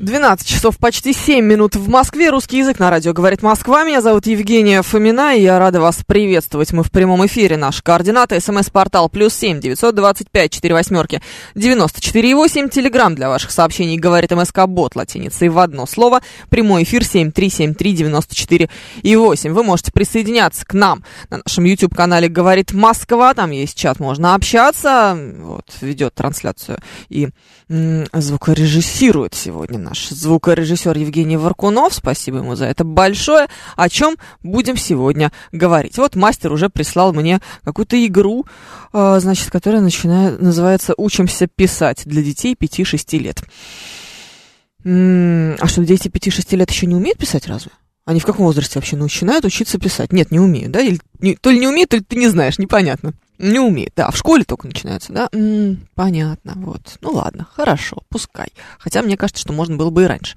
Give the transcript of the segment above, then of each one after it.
12 часов почти 7 минут в Москве. Русский язык на радио говорит Москва. Меня зовут Евгения Фомина, и я рада вас приветствовать. Мы в прямом эфире. Наши координаты. СМС-портал плюс 7 925 4 восьмерки 94 8. Телеграмм для ваших сообщений говорит МСК Бот латиницей в одно слово. Прямой эфир 7373 94 и 8. Вы можете присоединяться к нам на нашем YouTube-канале «Говорит Москва». Там есть чат, можно общаться. Вот, ведет трансляцию и звукорежиссирует сегодня наш звукорежиссер Евгений Варкунов. Спасибо ему за это большое. О чем будем сегодня говорить? Вот мастер уже прислал мне какую-то игру, э, значит, которая начинает, называется «Учимся писать» для детей 5-6 лет. А что, дети 5-6 лет еще не умеют писать разве? Они в каком возрасте вообще начинают учиться писать? Нет, не умеют, да? Или, не- то ли не умеют, то ли ты не знаешь, непонятно. Не умеет, да, в школе только начинается, да? М, понятно, вот. Ну ладно, хорошо, пускай. Хотя мне кажется, что можно было бы и раньше.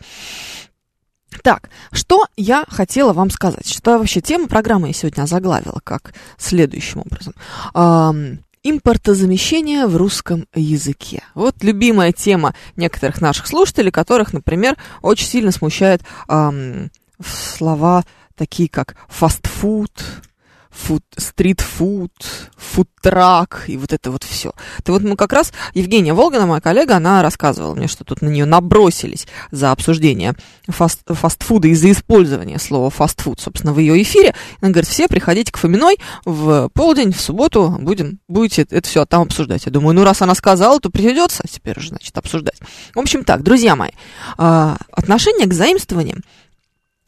Так, что я хотела вам сказать? Что вообще тема программы я сегодня озаглавила как следующим образом. Ам, Импортозамещение в русском языке. Вот любимая тема некоторых наших слушателей, которых, например, очень сильно смущает ам, слова такие как фастфуд, фуд, стритфуд, фудтрак и вот это вот все. То вот мы как раз, Евгения Волгина, моя коллега, она рассказывала мне, что тут на нее набросились за обсуждение фаст, фастфуда и за использование слова фастфуд, собственно, в ее эфире. Она говорит, все приходите к Фоминой в полдень, в субботу, будем, будете это все там обсуждать. Я думаю, ну раз она сказала, то придется теперь уже, значит, обсуждать. В общем так, друзья мои, а, отношение к заимствованиям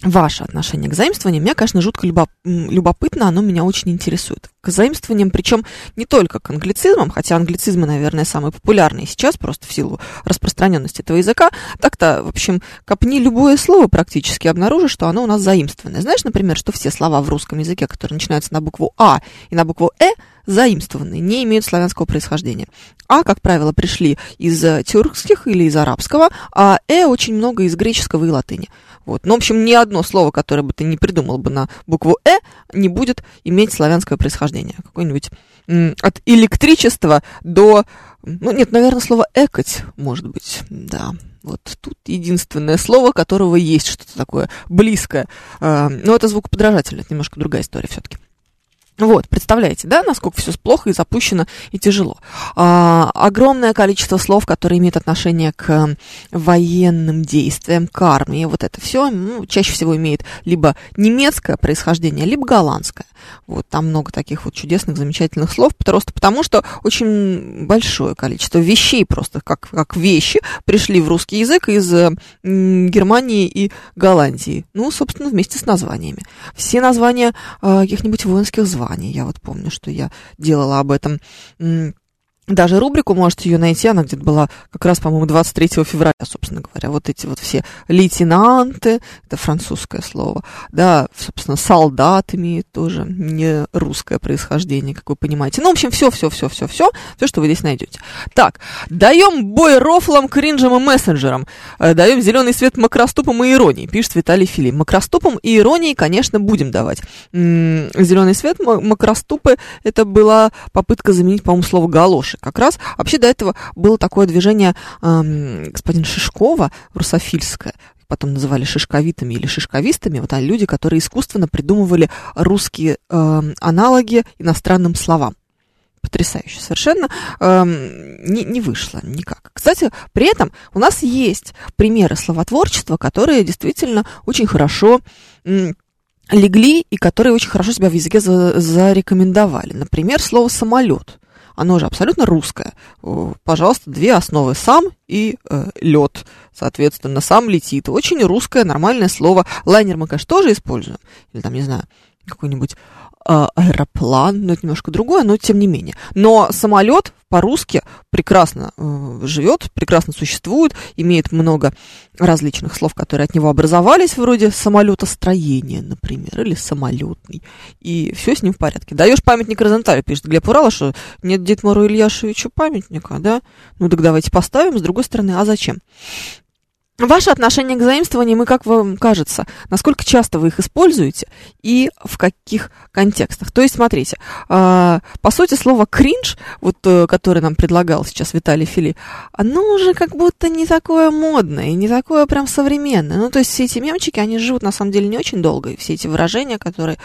ваше отношение к заимствованиям. Мне, конечно, жутко м, любопытно, оно меня очень интересует. К заимствованиям, причем не только к англицизмам, хотя англицизмы, наверное, самые популярные сейчас, просто в силу распространенности этого языка. Так-то, в общем, копни любое слово практически, обнаружишь, что оно у нас заимствованное. Знаешь, например, что все слова в русском языке, которые начинаются на букву А и на букву Э, заимствованные, не имеют славянского происхождения. А, как правило, пришли из э, тюркских или из арабского, а Э очень много из греческого и латыни. Вот. Ну, в общем, ни одно слово, которое бы ты не придумал бы на букву «э», не будет иметь славянское происхождение. Какое-нибудь от электричества до... Ну, нет, наверное, слово «экать» может быть, да. Вот тут единственное слово, которого есть что-то такое близкое. А, Но это звукоподражательно, это немножко другая история все-таки. Вот, представляете, да, насколько все плохо и запущено и тяжело. А, огромное количество слов, которые имеют отношение к военным действиям, к армии, вот это все ну, чаще всего имеет либо немецкое происхождение, либо голландское. Вот, там много таких вот чудесных, замечательных слов, просто потому что очень большое количество вещей просто, как, как вещи, пришли в русский язык из э, Германии и Голландии. Ну, собственно, вместе с названиями. Все названия э, каких-нибудь воинских званий. Я вот помню, что я делала об этом даже рубрику можете ее найти, она где-то была как раз, по-моему, 23 февраля, собственно говоря. Вот эти вот все лейтенанты, это французское слово, да, собственно, солдат имеет тоже не русское происхождение, как вы понимаете. Ну, в общем, все, все, что вы здесь найдете. Так, даем бой рофлам, кринжам и мессенджерам. Э, Даем зеленый свет макроступам и иронии, пишет Виталий Фили. Макроступам и иронии, конечно, будем давать. Зеленый свет, макроступы, это была попытка заменить, по-моему, слово галоши как раз. Вообще до этого было такое движение эм, господина Шишкова, русофильское, потом называли шишковитами или шишковистами, вот они люди, которые искусственно придумывали русские эм, аналоги иностранным словам. Потрясающе. Совершенно эм, не, не вышло никак. Кстати, при этом у нас есть примеры словотворчества, которые действительно очень хорошо легли и которые очень хорошо себя в языке за- зарекомендовали. Например, слово самолет. Оно же абсолютно русское. О, Пожалуйста, две основы сам и э, лед. Соответственно, сам летит. Очень русское, нормальное слово. Лайнер мы, конечно, тоже используем. Или там, не знаю, какой-нибудь а, аэроплан, но это немножко другое, но тем не менее. Но самолет по-русски прекрасно э, живет, прекрасно существует, имеет много различных слов, которые от него образовались, вроде самолетостроения, например, или самолетный. И все с ним в порядке. Даешь памятник Розенталю, пишет Глеб Урала, что нет Дитмару Ильяшевичу памятника, да? Ну так давайте поставим. С другой стороны, а зачем? Ваше отношение к заимствованиям и как вам кажется, насколько часто вы их используете и в каких контекстах? То есть, смотрите, э, по сути, слово кринж, вот, э, которое нам предлагал сейчас Виталий Фили, оно уже как будто не такое модное, не такое прям современное. Ну, то есть все эти мемчики, они живут на самом деле не очень долго, и все эти выражения, которые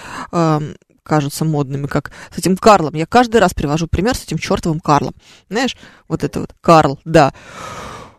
кажутся модными, как с этим Карлом. Я каждый раз привожу пример с этим чертовым Карлом. Знаешь, вот это вот Карл, да.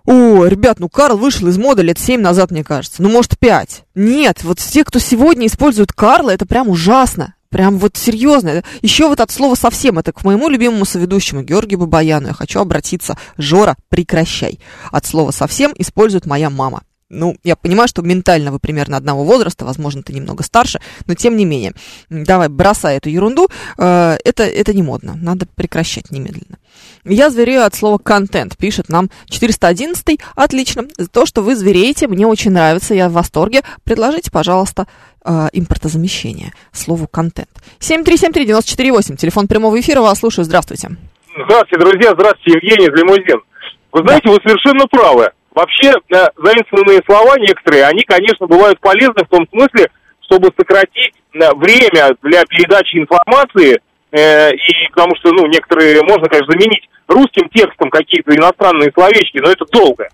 О, ребят, ну Карл вышел из моды лет 7 назад, мне кажется. Ну, может, 5. Нет, вот те, кто сегодня использует Карла, это прям ужасно. Прям вот серьезно. Еще вот от слова совсем. Это к моему любимому соведущему Георгию Бабаяну. Я хочу обратиться. Жора, прекращай. От слова совсем использует моя мама. Ну, я понимаю, что ментально вы примерно одного возраста, возможно, ты немного старше, но тем не менее. Давай, бросай эту ерунду. Э, это, это не модно. Надо прекращать немедленно. Я зверею от слова контент, пишет нам 411. Отлично. То, что вы звереете, мне очень нравится, я в восторге. Предложите, пожалуйста, э, импортозамещение. Слову контент. 7373948, телефон прямого эфира, вас слушаю. Здравствуйте. Здравствуйте, друзья. Здравствуйте, Евгений Лимузин. Вы знаете, да. вы совершенно правы. Вообще, э, заимствованные слова некоторые, они, конечно, бывают полезны в том смысле, чтобы сократить э, время для передачи информации, э, и потому что, ну, некоторые можно, конечно, заменить русским текстом какие-то иностранные словечки, но это долго.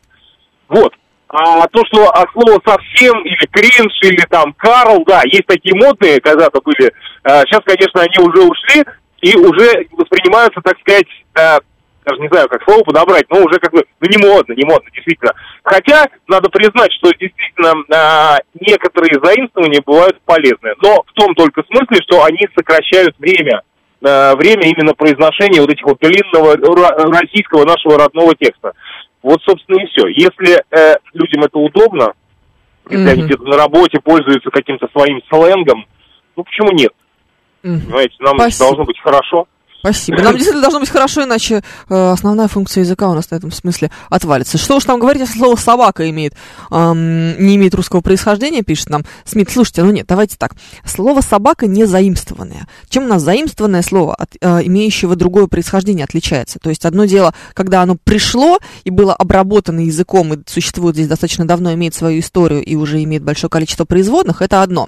Вот. А то, что от слова совсем, или кринж, или там Карл, да, есть такие модные, когда-то были. Сейчас, конечно, они уже ушли и уже воспринимаются, так сказать, даже не знаю, как слово подобрать, но уже как бы, ну, не модно, не модно, действительно. Хотя, надо признать, что действительно а, некоторые заимствования бывают полезны, но в том только смысле, что они сокращают время, а, время именно произношения вот этих вот длинного российского нашего родного текста. Вот, собственно, и все. Если э, людям это удобно, если mm-hmm. они где-то на работе пользуются каким-то своим сленгом, ну почему нет? Mm-hmm. Понимаете, нам Спасибо. должно быть хорошо. Спасибо. Нам действительно должно быть хорошо, иначе э, основная функция языка у нас на этом смысле отвалится. Что уж там говорить, если слово собака имеет, эм, не имеет русского происхождения, пишет нам Смит. Слушайте, ну нет, давайте так. Слово собака не заимствованное. Чем у нас заимствованное слово от э, имеющего другое происхождение отличается? То есть одно дело, когда оно пришло и было обработано языком, и существует здесь достаточно давно, имеет свою историю и уже имеет большое количество производных, это одно.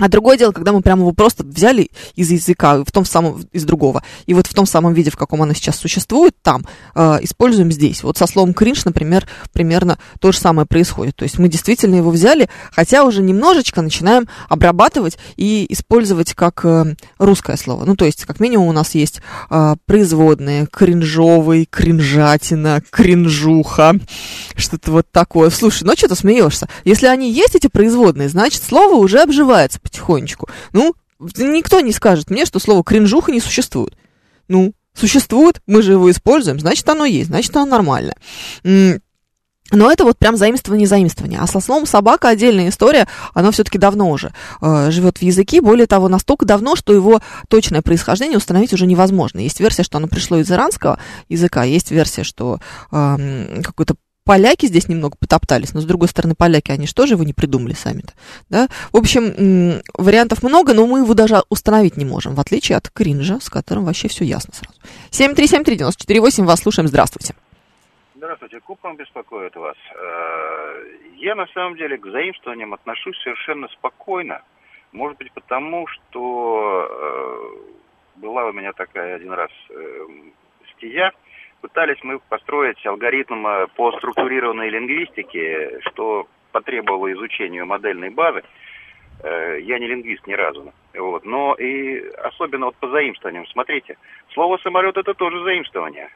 А другое дело, когда мы прямо его просто взяли из языка, в том самом, из другого, и вот в том самом виде, в каком оно сейчас существует, там, э, используем здесь. Вот со словом кринж, например, примерно то же самое происходит. То есть мы действительно его взяли, хотя уже немножечко начинаем обрабатывать и использовать как э, русское слово. Ну, то есть, как минимум, у нас есть э, производные, кринжовый, кринжатина, кринжуха, что-то вот такое. Слушай, ну что ты смеешься? Если они есть, эти производные, значит, слово уже обживается потихонечку. Ну, никто не скажет мне, что слово кринжуха не существует. Ну, существует, мы же его используем, значит, оно есть, значит, оно нормально. Но это вот прям заимствование заимствование. А со словом собака отдельная история, оно все-таки давно уже э, живет в языке. Более того, настолько давно, что его точное происхождение установить уже невозможно. Есть версия, что оно пришло из иранского языка, есть версия, что э, какой-то поляки здесь немного потоптались, но с другой стороны, поляки, они же тоже его не придумали сами-то, да? В общем, вариантов много, но мы его даже установить не можем, в отличие от кринжа, с которым вообще все ясно сразу. 7373948, вас слушаем, здравствуйте. Здравствуйте, Купом беспокоит вас. Э, я на самом деле к заимствованиям отношусь совершенно спокойно. Может быть потому, что э, была у меня такая один раз э, стезя, Пытались мы построить алгоритм э, по структурированной лингвистике, что потребовало изучению модельной базы. Э, я не лингвист ни разу. Вот. Но и особенно вот по заимствованиям. Смотрите, слово самолет это тоже заимствование.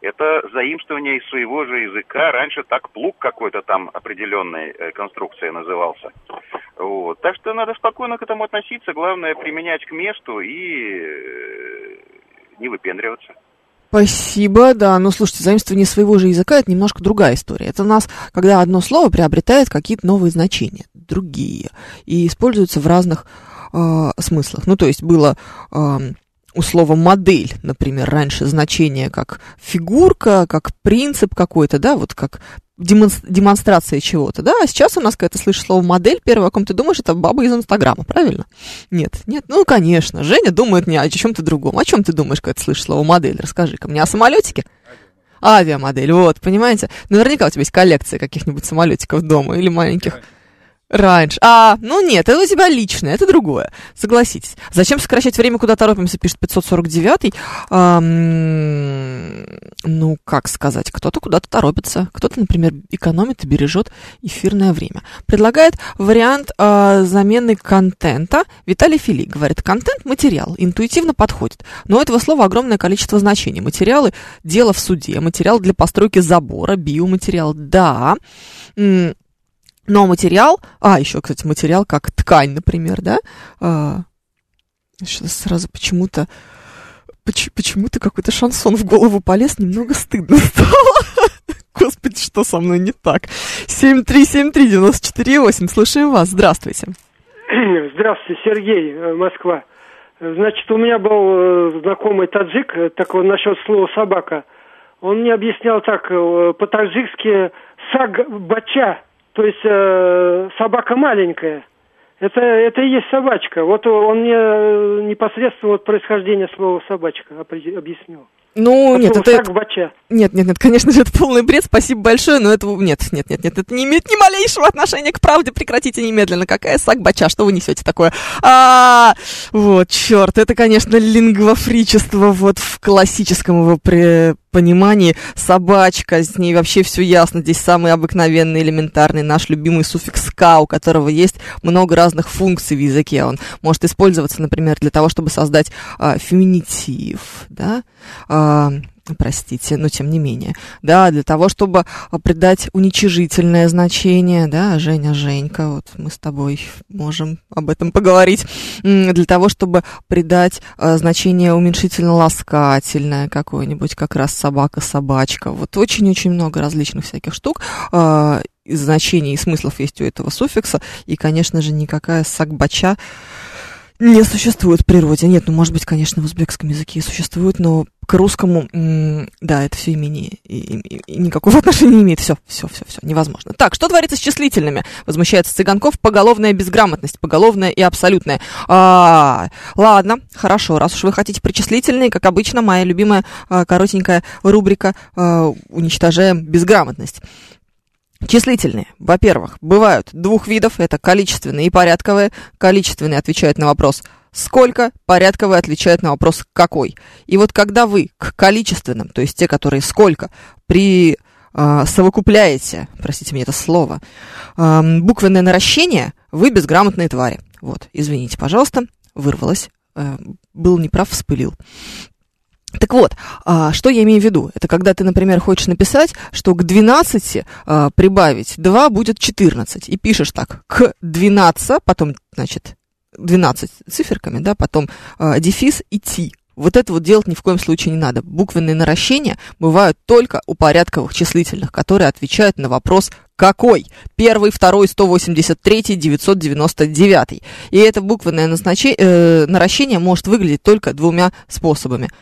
Это заимствование из своего же языка. Раньше так плуг какой-то там определенной э, конструкции назывался. Вот. Так что надо спокойно к этому относиться. Главное применять к месту и не выпендриваться. Спасибо, да. Ну, слушайте, заимствование своего же языка – это немножко другая история. Это у нас, когда одно слово приобретает какие-то новые значения, другие, и используются в разных э, смыслах. Ну, то есть было э, у слова модель, например, раньше значение как фигурка, как принцип какой-то, да, вот как демонстрация чего-то, да, а сейчас у нас, когда ты слышишь слово модель, первое, о ком ты думаешь, это баба из Инстаграма, правильно? Нет, нет, ну, конечно, Женя думает не о чем-то другом. О чем ты думаешь, когда ты слышишь слово модель? Расскажи-ка мне о самолетике? Авиамодель, вот, понимаете? Наверняка у тебя есть коллекция каких-нибудь самолетиков дома или маленьких. Раньше. А, ну нет, это у тебя личное, это другое. Согласитесь. Зачем сокращать время, куда торопимся, пишет 549-й. Эм, ну, как сказать, кто-то куда-то торопится, кто-то, например, экономит и бережет эфирное время. Предлагает вариант э, замены контента. Виталий Фили говорит, контент – материал, интуитивно подходит. Но у этого слова огромное количество значений. Материалы – дело в суде, материал для постройки забора, биоматериал – да. Но материал, а, еще, кстати, материал как ткань, например, да, а, сейчас сразу почему-то, почему-то какой-то шансон в голову полез, немного стыдно стало. Господи, что со мной не так? 7373948, слушаем вас, здравствуйте. Здравствуйте, Сергей, э, Москва. Значит, у меня был э, знакомый таджик, э, так вот насчет слова собака. Он мне объяснял так, по-таджикски саг бача, то есть э, собака маленькая. Это, это и есть собачка. Вот он мне э, непосредственно вот происхождение слова собачка объяснил. Ну, От нет, это... бача. Нет, нет, нет, конечно же, это полный бред, спасибо большое, но это... Нет, нет, нет, нет, это не имеет ни малейшего отношения к правде, прекратите немедленно. Какая сак-бача, что вы несете такое? А, вот, черт, это, конечно, лингвофричество вот в классическом его при понимании. Собачка, с ней вообще все ясно. Здесь самый обыкновенный, элементарный наш любимый суффикс «ка», у которого есть много разных функций в языке. Он может использоваться, например, для того, чтобы создать а, феминитив, да, а, простите, но тем не менее, да, для того, чтобы придать уничижительное значение, да, Женя, Женька, вот мы с тобой можем об этом поговорить, для того, чтобы придать а, значение уменьшительно-ласкательное какое-нибудь, как раз собака-собачка, вот очень-очень много различных всяких штук, а, значений и смыслов есть у этого суффикса, и, конечно же, никакая сакбача не существует в природе. Нет, ну, может быть, конечно, в узбекском языке существует, но к русскому, да, это все имени и, и, и никакого отношения не имеет. Все, все, все, все, невозможно. Так, что творится с числительными? Возмущается Цыганков. Поголовная безграмотность, поголовная и абсолютная. А, ладно, хорошо, раз уж вы хотите причислительные, как обычно, моя любимая а, коротенькая рубрика а, «Уничтожаем безграмотность». Числительные, во-первых, бывают двух видов, это количественные и порядковые. Количественные отвечают на вопрос «сколько», порядковые отвечают на вопрос «какой». И вот когда вы к количественным, то есть те, которые «сколько», при э, совокупляете, простите мне это слово, э, буквенное наращение, вы безграмотные твари. Вот, извините, пожалуйста, вырвалась, э, был неправ, вспылил. Так вот, а, что я имею в виду? Это когда ты, например, хочешь написать, что к 12 а, прибавить 2 будет 14. И пишешь так, к 12, потом, значит, 12 циферками, да, потом а, дефис и. Вот это вот делать ни в коем случае не надо. Буквенные наращения бывают только у порядковых числительных, которые отвечают на вопрос «какой?» Первый, второй, 183, 999. И это буквенное назначение, э, наращение может выглядеть только двумя способами –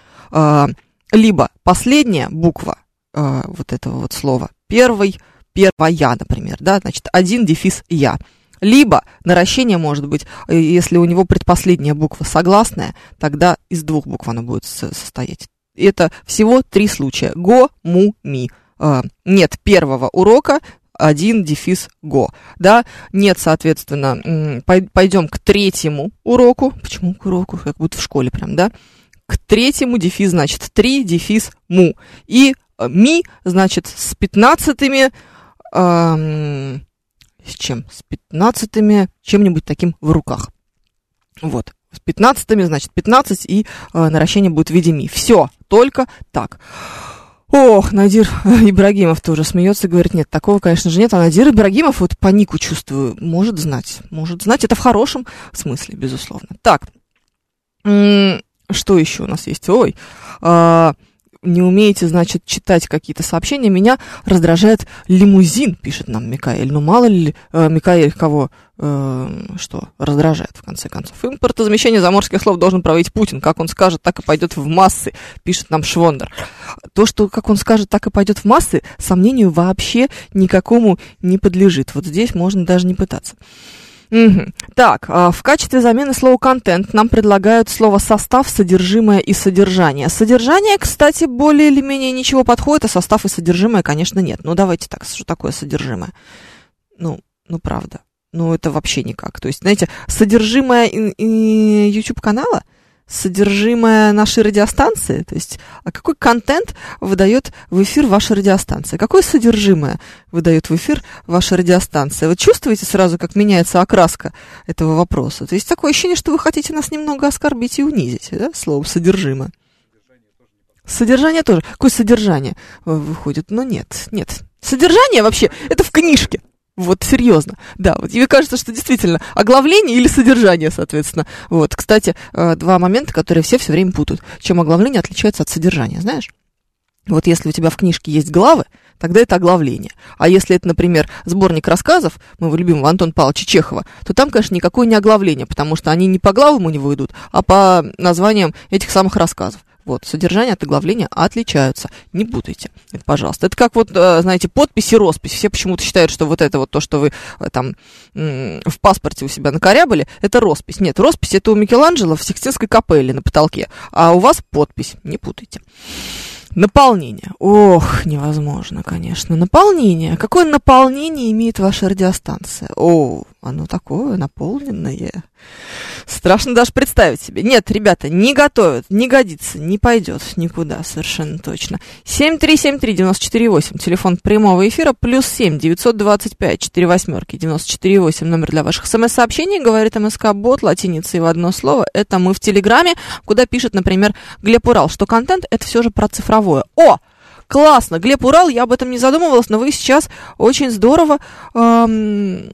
либо последняя буква а, вот этого вот слова, первый, первая, например, да, значит, один дефис я. Либо наращение может быть, э, если у него предпоследняя буква согласная, тогда из двух букв она будет состоять. Это всего три случая. Го, му, ми. А, нет первого урока, один дефис го, да, нет, соответственно, пойдем к третьему уроку, почему к уроку, как будто в школе прям, да, к третьему дефис, значит, три дефис му. И э, ми, значит, с пятнадцатыми, э, с чем? С пятнадцатыми, чем-нибудь таким в руках. Вот. С пятнадцатыми, значит, пятнадцать, и э, наращение будет в виде ми. Все, только так. Ох, Надир Ибрагимов тоже смеется, говорит, нет, такого, конечно же, нет. А Надир Ибрагимов, вот по нику чувствую, может знать. Может знать, это в хорошем смысле, безусловно. Так, что еще у нас есть? Ой, а, не умеете, значит, читать какие-то сообщения. Меня раздражает лимузин, пишет нам Микаэль. Ну, мало ли, э, Микаэль кого э, что раздражает, в конце концов. Импортозамещение заморских слов должен проводить Путин. Как он скажет, так и пойдет в массы, пишет нам Швондер. То, что как он скажет, так и пойдет в массы, сомнению вообще никакому не подлежит. Вот здесь можно даже не пытаться. Угу. Так, а, в качестве замены слова контент нам предлагают слово состав, содержимое и содержание. Содержание, кстати, более или менее ничего подходит, а состав и содержимое, конечно, нет. Ну, давайте так, что такое содержимое? Ну, ну, правда. Ну, это вообще никак. То есть, знаете, содержимое YouTube-канала – содержимое нашей радиостанции, то есть, а какой контент выдает в эфир ваша радиостанция, какое содержимое выдает в эфир ваша радиостанция. Вы чувствуете сразу, как меняется окраска этого вопроса? То есть такое ощущение, что вы хотите нас немного оскорбить и унизить, да, словом содержимое. Содержание тоже. Какое содержание выходит? Ну нет, нет. Содержание вообще, это в книжке. Вот серьезно, да, вот тебе кажется, что действительно оглавление или содержание, соответственно. Вот, кстати, э, два момента, которые все все время путают. Чем оглавление отличается от содержания, знаешь? Вот если у тебя в книжке есть главы, тогда это оглавление. А если это, например, сборник рассказов моего любимого Антона Павловича Чехова, то там, конечно, никакое не оглавление, потому что они не по главам у него идут, а по названиям этих самых рассказов. Вот, содержание от оглавления отличаются. Не путайте это, пожалуйста. Это как вот, э, знаете, подпись и роспись. Все почему-то считают, что вот это вот то, что вы э, там в паспорте у себя накорябали, это роспись. Нет, роспись это у Микеланджело в Сикстинской капелле на потолке, а у вас подпись. Не путайте. Наполнение. Ох, невозможно, конечно. Наполнение. Какое наполнение имеет ваша радиостанция? О, оно такое наполненное. Страшно даже представить себе. Нет, ребята, не готовят, не годится, не пойдет никуда, совершенно точно. 7373948, телефон прямого эфира, плюс 7 925 4 восьмерки 948, номер для ваших смс-сообщений, говорит МСК Бот, латиницей в одно слово. Это мы в Телеграме, куда пишет, например, Глеб Урал, что контент это все же про цифровое. О! Классно, Глеб Урал, я об этом не задумывалась, но вы сейчас очень здорово эм,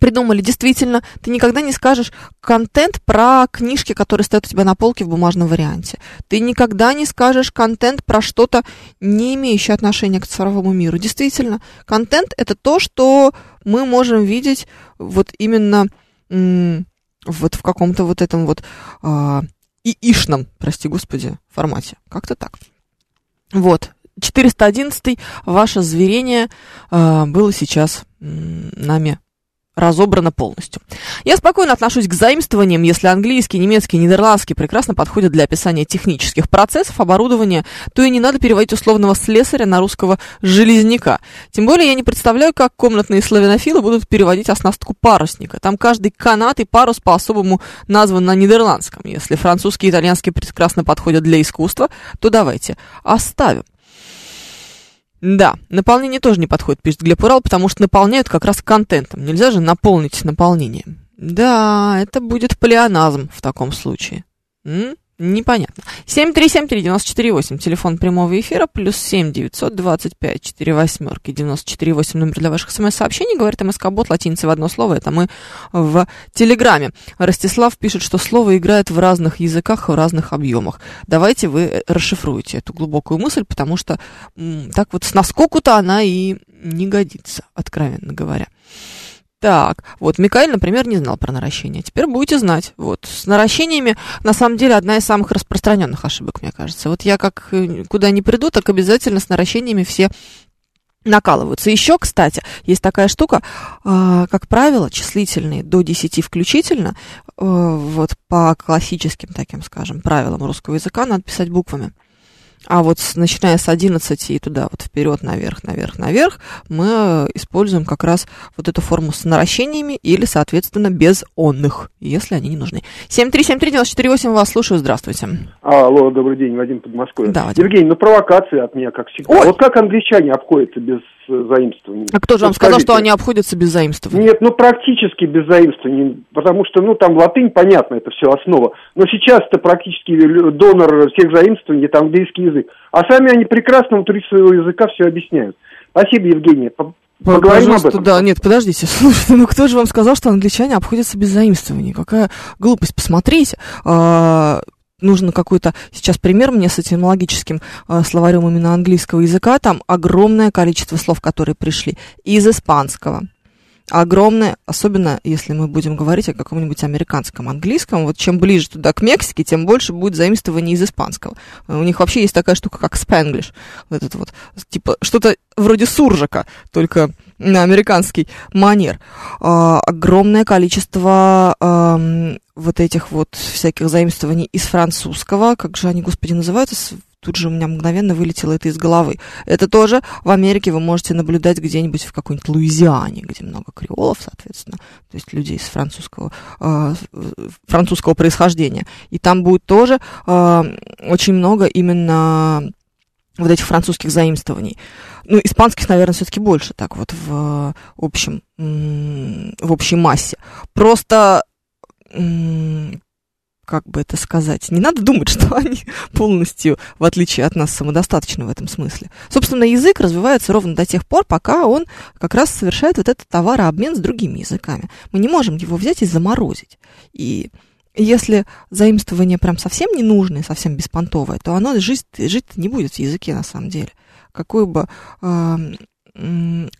придумали. Действительно, ты никогда не скажешь контент про книжки, которые стоят у тебя на полке в бумажном варианте. Ты никогда не скажешь контент про что-то, не имеющее отношения к цифровому миру. Действительно, контент это то, что мы можем видеть вот именно вот в каком-то вот этом вот э, ишном, прости господи, формате. Как-то так. Вот. 411 ваше зверение э, было сейчас нами разобрано полностью. Я спокойно отношусь к заимствованиям, если английский, немецкий, нидерландский прекрасно подходят для описания технических процессов, оборудования, то и не надо переводить условного слесаря на русского железняка. Тем более я не представляю, как комнатные славянофилы будут переводить оснастку парусника. Там каждый канат и парус по-особому назван на нидерландском. Если французский и итальянский прекрасно подходят для искусства, то давайте оставим. Да, наполнение тоже не подходит, пишет Глеб Урал, потому что наполняют как раз контентом. Нельзя же наполнить наполнением. Да, это будет плеоназм в таком случае. М? Непонятно. 7373948, телефон прямого эфира, плюс 7 925 4 восьмерки 948, номер для ваших смс-сообщений, говорит МСК-бот, латиница в одно слово, это мы в Телеграме. Ростислав пишет, что слово играет в разных языках, в разных объемах. Давайте вы э, расшифруете эту глубокую мысль, потому что так вот с наскоку-то она и не годится, откровенно говоря. Так, вот Микаэль, например, не знал про наращение. Теперь будете знать. Вот, с наращениями, на самом деле, одна из самых распространенных ошибок, мне кажется. Вот я как э, куда ни приду, так обязательно с наращениями все накалываются. Еще, кстати, есть такая штука, э, как правило, числительные до 10 включительно, э, вот по классическим таким, скажем, правилам русского языка надо писать буквами. А вот с, начиная с 11 и туда вот вперед, наверх, наверх, наверх, мы используем как раз вот эту форму с наращениями или, соответственно, без онных, если они не нужны. 7373948, вас слушаю, здравствуйте. Алло, добрый день, Вадим Подмосковье. Да, Вадим. Евгений, ну провокация от меня, как всегда. Ой. Вот как англичане обходятся без заимствований? А кто же вам сказал, что они обходятся без заимствований? Нет, ну практически без заимствований, потому что, ну, там латынь, понятно, это все основа. Но сейчас-то практически донор всех заимствований, это английский язык. А сами они прекрасно внутри своего языка все объясняют. Спасибо, Евгений. По- Поговорим об этом. да, нет, подождите, слушайте, ну кто же вам сказал, что англичане обходятся без заимствований? Какая глупость, посмотрите. А, нужно какой-то сейчас пример мне с этимологическим э, словарем именно английского языка. Там огромное количество слов, которые пришли из испанского. Огромное, особенно если мы будем говорить о каком-нибудь американском английском. Вот чем ближе туда к Мексике, тем больше будет заимствований из испанского. У них вообще есть такая штука, как спенглиш. Вот этот вот, типа, что-то вроде суржика, только американский манер. А, огромное количество а, вот этих вот всяких заимствований из французского. Как же они, господи, называются? Тут же у меня мгновенно вылетело это из головы. Это тоже в Америке вы можете наблюдать где-нибудь в какой-нибудь Луизиане, где много креолов, соответственно, то есть людей из французского, э, французского происхождения. И там будет тоже э, очень много именно вот этих французских заимствований. Ну, испанских, наверное, все-таки больше, так вот в общем, в общей массе. Просто как бы это сказать, не надо думать, что они полностью, в отличие от нас, самодостаточны в этом смысле. Собственно, язык развивается ровно до тех пор, пока он как раз совершает вот этот товарообмен с другими языками. Мы не можем его взять и заморозить. И если заимствование прям совсем не нужное, совсем беспонтовое, то оно жить, жить не будет в языке на самом деле. Какой бы э,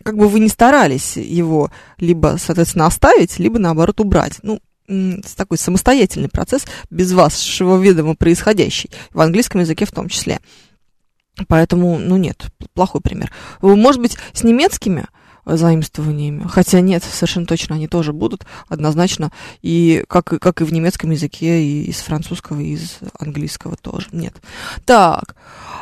как бы вы ни старались его либо, соответственно, оставить, либо, наоборот, убрать. Ну, такой самостоятельный процесс, без вашего ведома происходящий, в английском языке в том числе. Поэтому, ну нет, плохой пример. Может быть, с немецкими заимствованиями. Хотя нет, совершенно точно они тоже будут однозначно. И как, как и в немецком языке, и из французского, и из английского тоже. Нет. Так.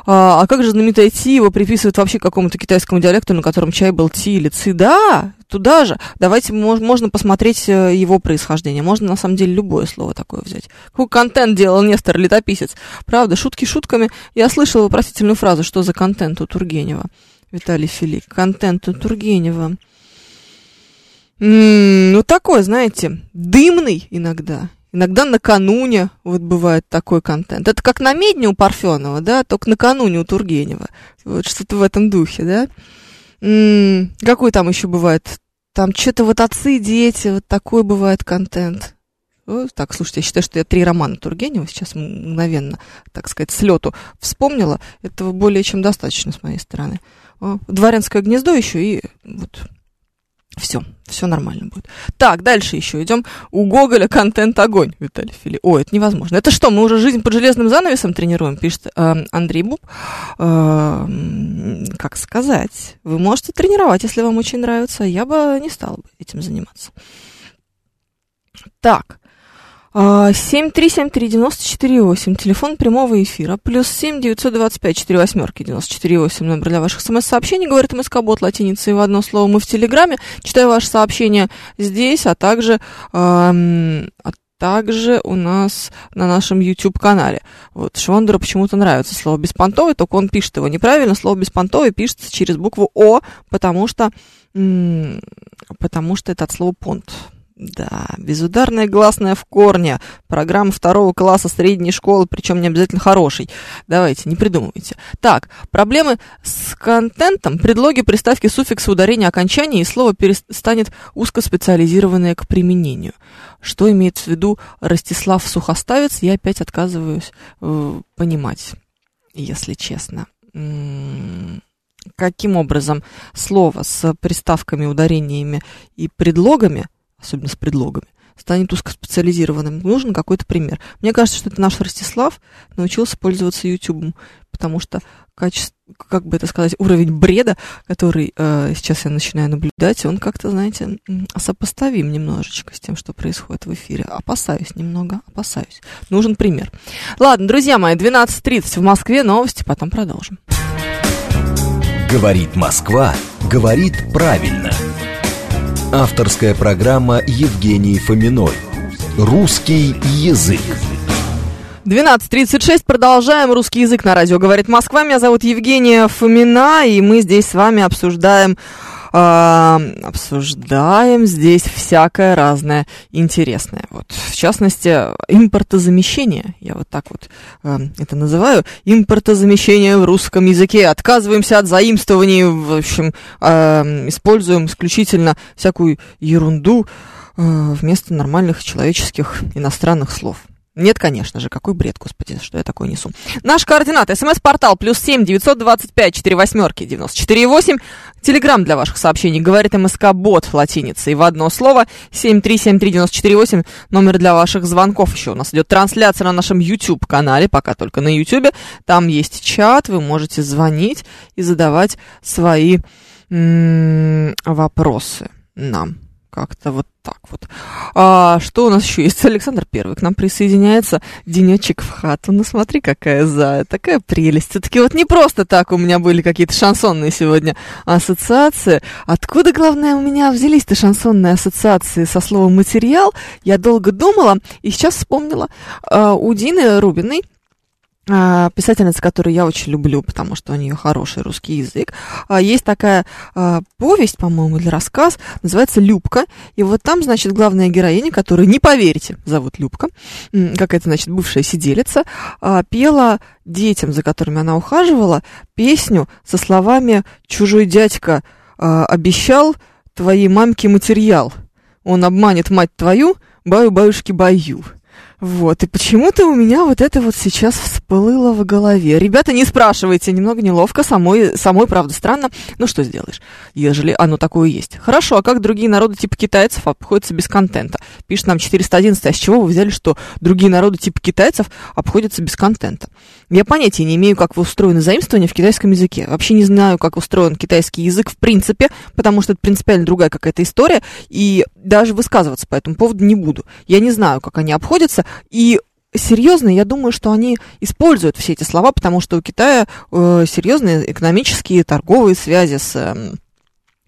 А, а как же знаменитое ти его приписывают вообще какому-то китайскому диалекту, на котором чай был ти или ци? Да, туда же. Давайте мож, можно посмотреть э, его происхождение. Можно, на самом деле, любое слово такое взять. Какой контент делал Нестор Летописец? Правда, шутки шутками. Я слышала вопросительную фразу, что за контент у Тургенева. Виталий Филипп. Контент у Тургенева. М-м, ну, такой, знаете, дымный иногда. Иногда накануне вот бывает такой контент. Это как на медне у Парфенова, да, только накануне у Тургенева. Вот что-то в этом духе, да. М-м, какой там еще бывает? Там что-то вот отцы, дети, вот такой бывает контент. Вот, так, слушайте, я считаю, что я три романа Тургенева сейчас мгновенно, так сказать, с лету вспомнила. Этого более чем достаточно с моей стороны. Дворянское гнездо еще и вот все, все нормально будет. Так, дальше еще идем. У Гоголя контент огонь, Виталий Фили. О, это невозможно. Это что, мы уже жизнь под железным занавесом тренируем, пишет э, Андрей Буб. Э, как сказать? Вы можете тренировать, если вам очень нравится. Я бы не стала бы этим заниматься. Так. 7373948, телефон прямого эфира, плюс 7 925 4 восьмерки 94,8, номер для ваших смс-сообщений, говорит МСК-бот латиницей в одно слово. Мы в Телеграме, читаю ваши сообщения здесь, а также, эм, а также у нас на нашем YouTube-канале. Вот Швондеру почему-то нравится слово «беспонтовый», только он пишет его неправильно. Слово «беспонтовый» пишется через букву «О», потому что, потому что это от слова «понт». Да, безударная гласная в корне. Программа второго класса средней школы, причем не обязательно хороший. Давайте, не придумывайте. Так, проблемы с контентом. Предлоги, приставки, суффиксы, ударения, окончания, и слово перестанет узкоспециализированное к применению. Что имеет в виду Ростислав Сухоставец, я опять отказываюсь э, понимать, если честно каким образом слово с приставками, ударениями и предлогами особенно с предлогами, станет узкоспециализированным. Нужен какой-то пример. Мне кажется, что это наш Ростислав научился пользоваться YouTube, потому что качество, как бы это сказать, уровень бреда, который э, сейчас я начинаю наблюдать, он как-то, знаете, сопоставим немножечко с тем, что происходит в эфире. Опасаюсь немного, опасаюсь. Нужен пример. Ладно, друзья мои, 12.30 в Москве, новости, потом продолжим. Говорит Москва, говорит правильно. Авторская программа Евгении Фоминой. Русский язык. 12.36, продолжаем русский язык на радио «Говорит Москва». Меня зовут Евгения Фомина, и мы здесь с вами обсуждаем обсуждаем здесь всякое разное интересное. Вот, в частности, импортозамещение. Я вот так вот э, это называю. Импортозамещение в русском языке. Отказываемся от заимствований, в общем, э, используем исключительно всякую ерунду э, вместо нормальных человеческих иностранных слов. Нет, конечно же, какой бред, господи, что я такое несу. Наш координат, смс-портал, плюс семь девятьсот двадцать пять четыре восьмерки девяносто четыре восемь. Телеграмм для ваших сообщений, говорит МСК Бот латиницей в одно слово, семь три семь три девяносто четыре восемь. Номер для ваших звонков еще. У нас идет трансляция на нашем YouTube-канале, пока только на YouTube. Там есть чат, вы можете звонить и задавать свои м- вопросы нам. Как-то вот так вот. А, что у нас еще есть? Александр Первый к нам присоединяется. Денечек в хату. Ну смотри, какая за, такая прелесть. Все-таки вот не просто так у меня были какие-то шансонные сегодня ассоциации. Откуда, главное, у меня взялись-то шансонные ассоциации со словом материал? Я долго думала и сейчас вспомнила. А, у Дины Рубиной писательница, которую я очень люблю, потому что у нее хороший русский язык. А, есть такая а, повесть, по-моему, или рассказ, называется «Любка». И вот там, значит, главная героиня, которую, не поверите, зовут Любка, какая-то, значит, бывшая сиделица, пела детям, за которыми она ухаживала, песню со словами «Чужой дядька обещал твоей мамке материал. Он обманет мать твою, баю-баюшки баю». Вот, и почему-то у меня вот это вот сейчас всплыло в голове. Ребята, не спрашивайте, немного неловко, самой, самой правда, странно. Ну, что сделаешь, ежели оно такое есть. Хорошо, а как другие народы типа китайцев обходятся без контента? Пишет нам 411, а с чего вы взяли, что другие народы типа китайцев обходятся без контента? Я понятия не имею, как устроены заимствования в китайском языке. Вообще не знаю, как устроен китайский язык в принципе, потому что это принципиально другая какая-то история, и даже высказываться по этому поводу не буду. Я не знаю, как они обходятся, и серьезно, я думаю, что они используют все эти слова, потому что у Китая э, серьезные экономические, торговые связи с э,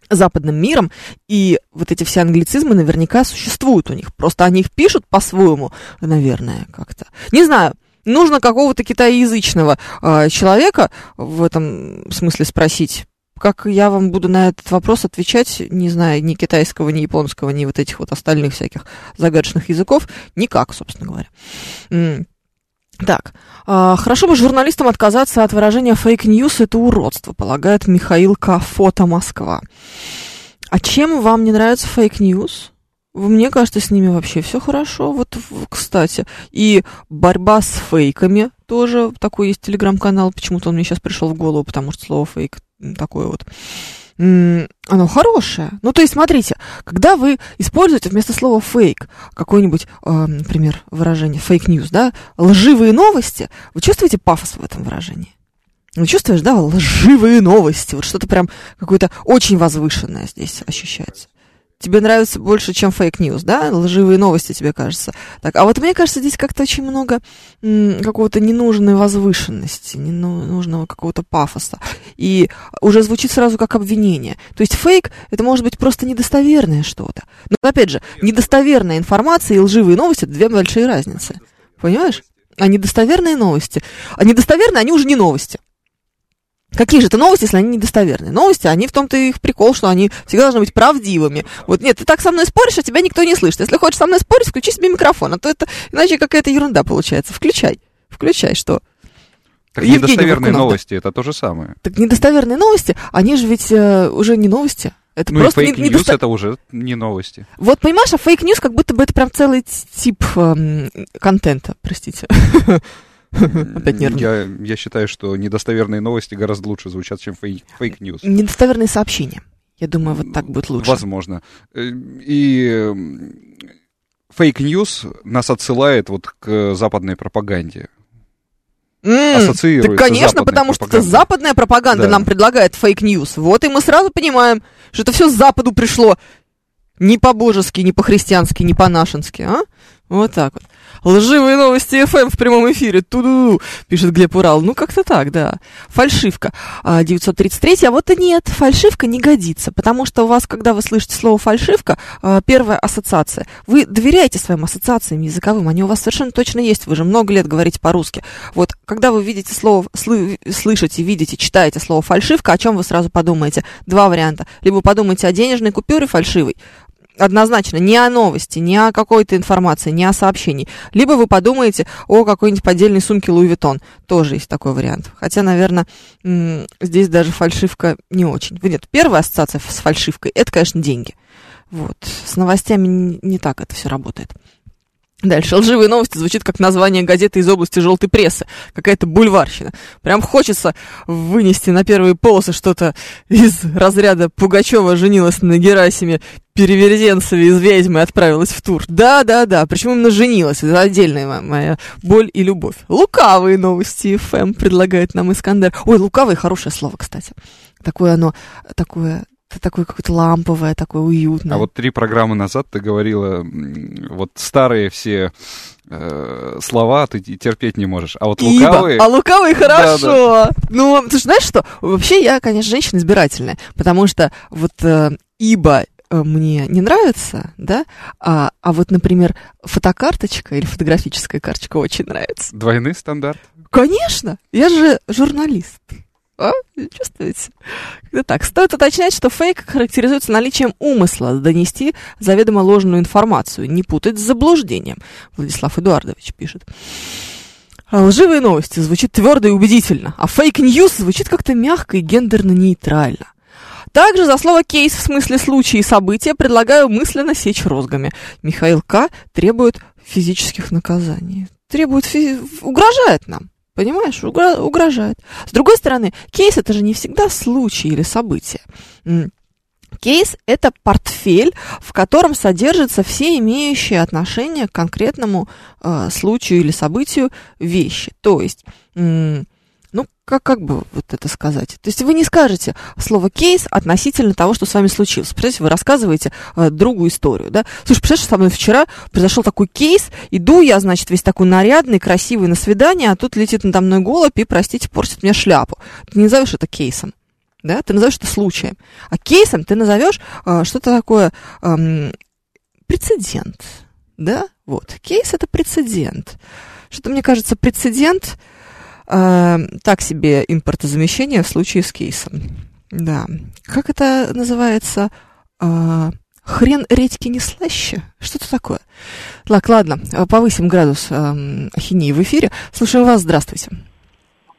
западным миром, и вот эти все англицизмы наверняка существуют у них. Просто они их пишут по-своему, наверное, как-то. Не знаю, нужно какого-то китаеязычного э, человека в этом смысле спросить, как я вам буду на этот вопрос отвечать, не знаю ни китайского, ни японского, ни вот этих вот остальных всяких загадочных языков, никак, собственно говоря. Так, а, хорошо бы журналистам отказаться от выражения fake news, это уродство, полагает Михаил К. Фото Москва. А чем вам не нравится fake news? Мне кажется, с ними вообще все хорошо. Вот, кстати, и борьба с фейками тоже. Такой есть телеграм-канал. Почему-то он мне сейчас пришел в голову, потому что слово фейк такое вот оно хорошее. Ну, то есть, смотрите, когда вы используете вместо слова фейк какое-нибудь, э, например, выражение fake news, да, лживые новости, вы чувствуете пафос в этом выражении? Вы чувствуешь, да, лживые новости, вот что-то прям какое-то очень возвышенное здесь ощущается тебе нравится больше, чем fake news, да? Лживые новости тебе кажется. Так, а вот мне кажется, здесь как-то очень много какого-то ненужной возвышенности, ненужного какого-то пафоса. И уже звучит сразу как обвинение. То есть фейк — это может быть просто недостоверное что-то. Но, опять же, недостоверная информация и лживые новости — это две большие разницы. Понимаешь? А недостоверные новости... А недостоверные, они уже не новости. Какие же это новости, если они недостоверные? Новости, они в том-то их прикол, что они всегда должны быть правдивыми. Вот нет, ты так со мной споришь, а тебя никто не слышит. Если хочешь со мной спорить, включи себе микрофон, а то это иначе какая-то ерунда получается. Включай, включай, что? Так Евгений недостоверные Варкунов, новости, это то же самое. Так недостоверные новости, они же ведь э, уже не новости. Это ну просто и fake news недосто... это уже не новости. Вот понимаешь, а fake news как будто бы это прям целый тип э, контента, простите. Опять нервно. Я, я считаю, что недостоверные новости гораздо лучше звучат, чем fake news. Недостоверные сообщения. Я думаю, вот так будет лучше. Возможно. Э, и fake news нас отсылает вот к западной пропаганде. Mm, так, конечно, потому что это западная пропаганда да. нам предлагает fake news. Вот и мы сразу понимаем, что это все с Западу пришло. Не по-божески, не по-христиански, не по-нашенски, а? Вот так вот. Лживые новости ФМ в прямом эфире. Ту-ду-ду, пишет Глеб Урал. Ну, как-то так, да. Фальшивка. 933. А вот и нет, фальшивка не годится. Потому что у вас, когда вы слышите слово фальшивка, а, первая ассоциация. Вы доверяете своим ассоциациям языковым. Они у вас совершенно точно есть. Вы же много лет говорите по-русски. Вот, когда вы видите слово, сл- слышите, видите, читаете слово фальшивка, о чем вы сразу подумаете? Два варианта. Либо подумайте о денежной купюре фальшивой, однозначно не о новости, не о какой-то информации, не о сообщении. Либо вы подумаете о какой-нибудь поддельной сумке Луи Виттон. Тоже есть такой вариант. Хотя, наверное, здесь даже фальшивка не очень. Нет, первая ассоциация с фальшивкой – это, конечно, деньги. Вот. С новостями не так это все работает. Дальше. Лживые новости звучит как название газеты из области желтой прессы. Какая-то бульварщина. Прям хочется вынести на первые полосы что-то из разряда Пугачева женилась на Герасиме, Переверзенцеве из «Ведьмы» отправилась в тур. Да-да-да, причем именно женилась. Это отдельная моя боль и любовь. Лукавые новости ФМ предлагает нам Искандер. Ой, лукавые хорошее слово, кстати. Такое оно, такое это такое какое-то ламповое, такое уютное. А вот три программы назад ты говорила, вот старые все э, слова ты терпеть не можешь, а вот лукавые... Ибо. А лукавые хорошо! Да, да. Ну, ты знаешь что? Вообще я, конечно, женщина избирательная, потому что вот э, ибо э, мне не нравится, да, а, а вот, например, фотокарточка или фотографическая карточка очень нравится. Двойный стандарт? Конечно, я же журналист. А? Чувствуете? Когда так. Стоит уточнять, что фейк характеризуется наличием умысла донести заведомо ложную информацию, не путать с заблуждением. Владислав Эдуардович пишет. А лживые новости звучит твердо и убедительно, а fake news звучит как-то мягко и гендерно-нейтрально. Также за слово «кейс» в смысле случая и события предлагаю мысленно сечь розгами. Михаил К. требует физических наказаний. Требует, фи... угрожает нам. Понимаешь, угрожает. С другой стороны, кейс это же не всегда случай или событие. Кейс – это портфель, в котором содержатся все имеющие отношение к конкретному э, случаю или событию вещи. То есть как, как бы вот это сказать? То есть вы не скажете слово кейс относительно того, что с вами случилось. Представляете, вы рассказываете э, другу историю, да? Слушай, представляешь, со мной вчера произошел такой кейс, иду я, значит, весь такой нарядный, красивый на свидание, а тут летит надо мной голубь и, простите, портит мне шляпу. Ты не назовешь это кейсом, да? Ты назовешь это случаем. А кейсом ты назовешь э, что-то такое э, прецедент, да? Вот, кейс это прецедент. Что-то, мне кажется, прецедент так себе импортозамещение в случае с кейсом. Да. Как это называется? Э, хрен редьки не слаще? Что-то такое. Так, ладно, повысим градус э, ахинеи в эфире. Слушаем вас, здравствуйте.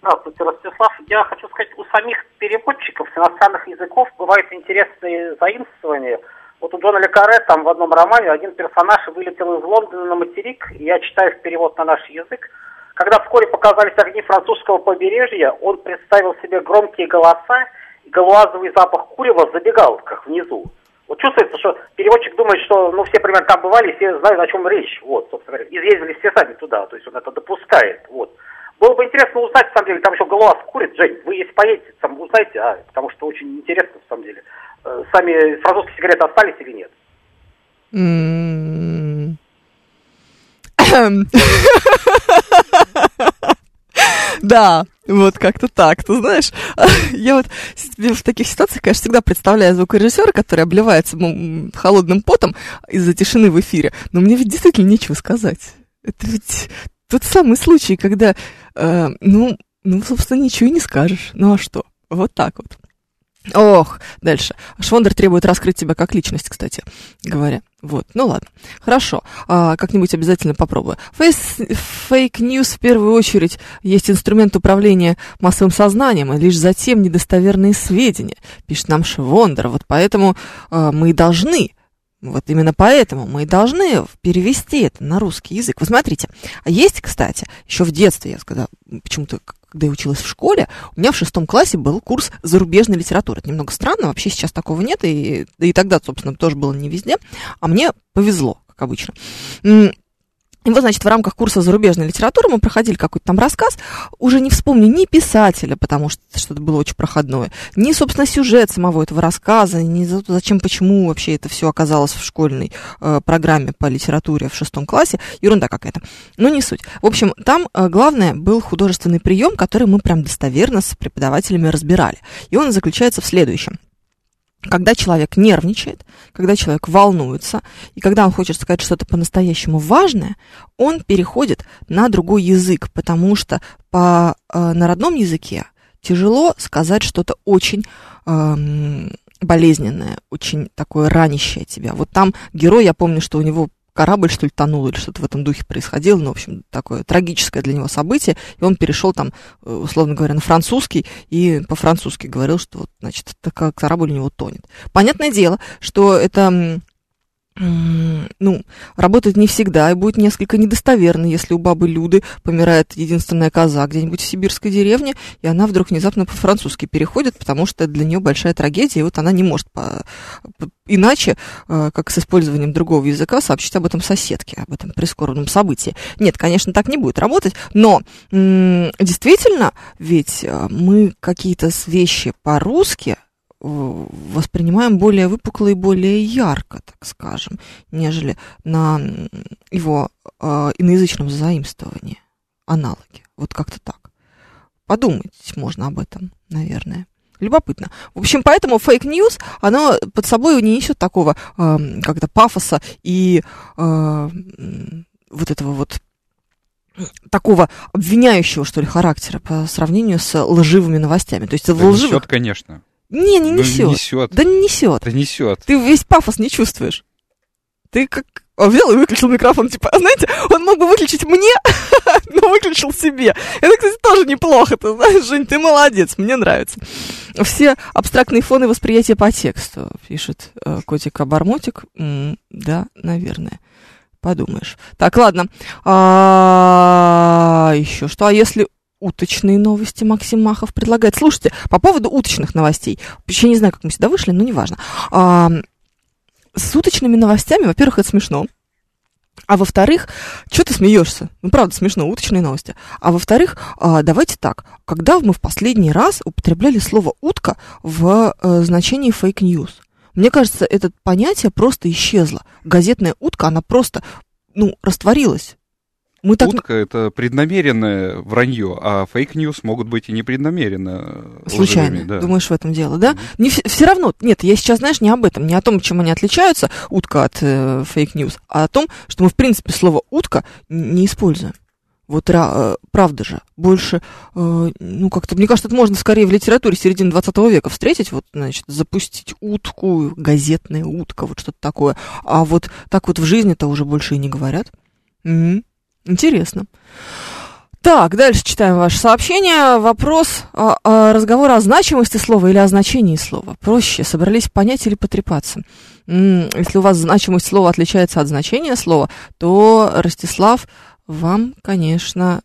Здравствуйте, Ростислав. Я хочу сказать, у самих переводчиков с иностранных языков бывают интересные заимствования. Вот у Джона Лекаре там в одном романе один персонаж вылетел из Лондона на материк, и я читаю в перевод на наш язык, когда вскоре показались огни французского побережья, он представил себе громкие голоса и галуазовый запах курева в забегаловках внизу. Вот чувствуется, что переводчик думает, что ну, все примерно там бывали, все знают, о чем речь. Вот, собственно говоря. Изъездили все сами туда, то есть он это допускает. Вот. Было бы интересно узнать, на самом деле, там еще галуаз курит. Жень, вы если поедете, там узнаете, а, потому что очень интересно, на самом деле. Э, сами французские сигареты остались или нет? М-м-м. Да, вот как-то так, ты знаешь. Я вот в таких ситуациях, конечно, всегда представляю звукорежиссера, который обливается холодным потом из-за тишины в эфире. Но мне ведь действительно нечего сказать. Это ведь тот самый случай, когда, э, ну, ну, собственно, ничего и не скажешь. Ну а что? Вот так вот. Ох, дальше. Швондер требует раскрыть тебя как личность, кстати говоря. Вот, ну ладно. Хорошо, а, как-нибудь обязательно попробую. Fake news в первую очередь есть инструмент управления массовым сознанием, и лишь затем недостоверные сведения, пишет нам Швондер. Вот поэтому а, мы должны вот именно поэтому мы должны перевести это на русский язык. Вы смотрите, а есть, кстати, еще в детстве, я сказала, почему-то когда я училась в школе, у меня в шестом классе был курс зарубежной литературы. Это немного странно, вообще сейчас такого нет, и, и тогда, собственно, тоже было не везде. А мне повезло, как обычно. И вот, значит, в рамках курса зарубежной литературы мы проходили какой-то там рассказ, уже не вспомню ни писателя, потому что что-то было очень проходное, ни, собственно, сюжет самого этого рассказа, ни зачем, почему вообще это все оказалось в школьной э, программе по литературе в шестом классе, ерунда какая-то. Но не суть. В общем, там э, главное был художественный прием, который мы прям достоверно с преподавателями разбирали. И он заключается в следующем – когда человек нервничает, когда человек волнуется, и когда он хочет сказать что-то по-настоящему важное, он переходит на другой язык, потому что по, э, на родном языке тяжело сказать что-то очень э, болезненное, очень такое ранящее тебя. Вот там герой, я помню, что у него корабль, что ли, тонул, или что-то в этом духе происходило, ну, в общем, такое трагическое для него событие, и он перешел там, э, условно говоря, на французский, и по-французски говорил, что, вот, значит, корабль у него тонет. Понятное дело, что это ну, работает не всегда и будет несколько недостоверно, если у бабы Люды помирает единственная коза где-нибудь в сибирской деревне, и она вдруг внезапно по-французски переходит, потому что для нее большая трагедия, и вот она не может по, иначе, э, как с использованием другого языка, сообщить об этом соседке, об этом прискорбном событии. Нет, конечно, так не будет работать, но действительно, ведь э, мы какие-то вещи по-русски воспринимаем более выпукло и более ярко, так скажем, нежели на его э, иноязычном заимствовании, аналоги. Вот как-то так. Подумать можно об этом, наверное. Любопытно. В общем, поэтому fake news, оно под собой не несет такого э, как-то пафоса и э, вот этого вот такого обвиняющего, что ли, характера по сравнению с лживыми новостями. То есть да лживых... несет, конечно. Не, не несет. Ну, несет. Да не несет. Да несет. Ты весь пафос не чувствуешь. Ты как он взял и выключил микрофон, типа, а знаете, он мог бы выключить мне, но выключил себе. Это, кстати, тоже неплохо, ты знаешь, Жень, ты молодец, мне нравится. Все абстрактные фоны восприятия по тексту, пишет э, котик-обормотик. М-м, да, наверное. Подумаешь. Так, ладно. А, еще что? А если уточные новости Максим Махов предлагает. Слушайте, по поводу уточных новостей. Еще не знаю, как мы сюда вышли, но неважно. А, с уточными новостями, во-первых, это смешно. А во-вторых, что ты смеешься? Ну, правда, смешно, уточные новости. А во-вторых, а, давайте так. Когда мы в последний раз употребляли слово «утка» в э, значении fake news? Мне кажется, это понятие просто исчезло. Газетная утка, она просто, ну, растворилась. Мы так... Утка — это преднамеренное вранье, а fake news могут быть и непреднамеренно Случайно, лживыми, да. думаешь, в этом дело, да? Mm-hmm. Не, все равно, нет, я сейчас, знаешь, не об этом, не о том, чем они отличаются, утка от э, fake news, а о том, что мы, в принципе, слово «утка» не используем. Вот э, правда же, больше, э, ну, как-то, мне кажется, это можно скорее в литературе середины 20 века встретить, вот, значит, запустить утку, газетная утка, вот что-то такое. А вот так вот в жизни-то уже больше и не говорят. Угу. Интересно. Так, дальше читаем ваше сообщение. Вопрос, а, а, разговор о значимости слова или о значении слова. Проще, собрались понять или потрепаться. Если у вас значимость слова отличается от значения слова, то, Ростислав, вам, конечно,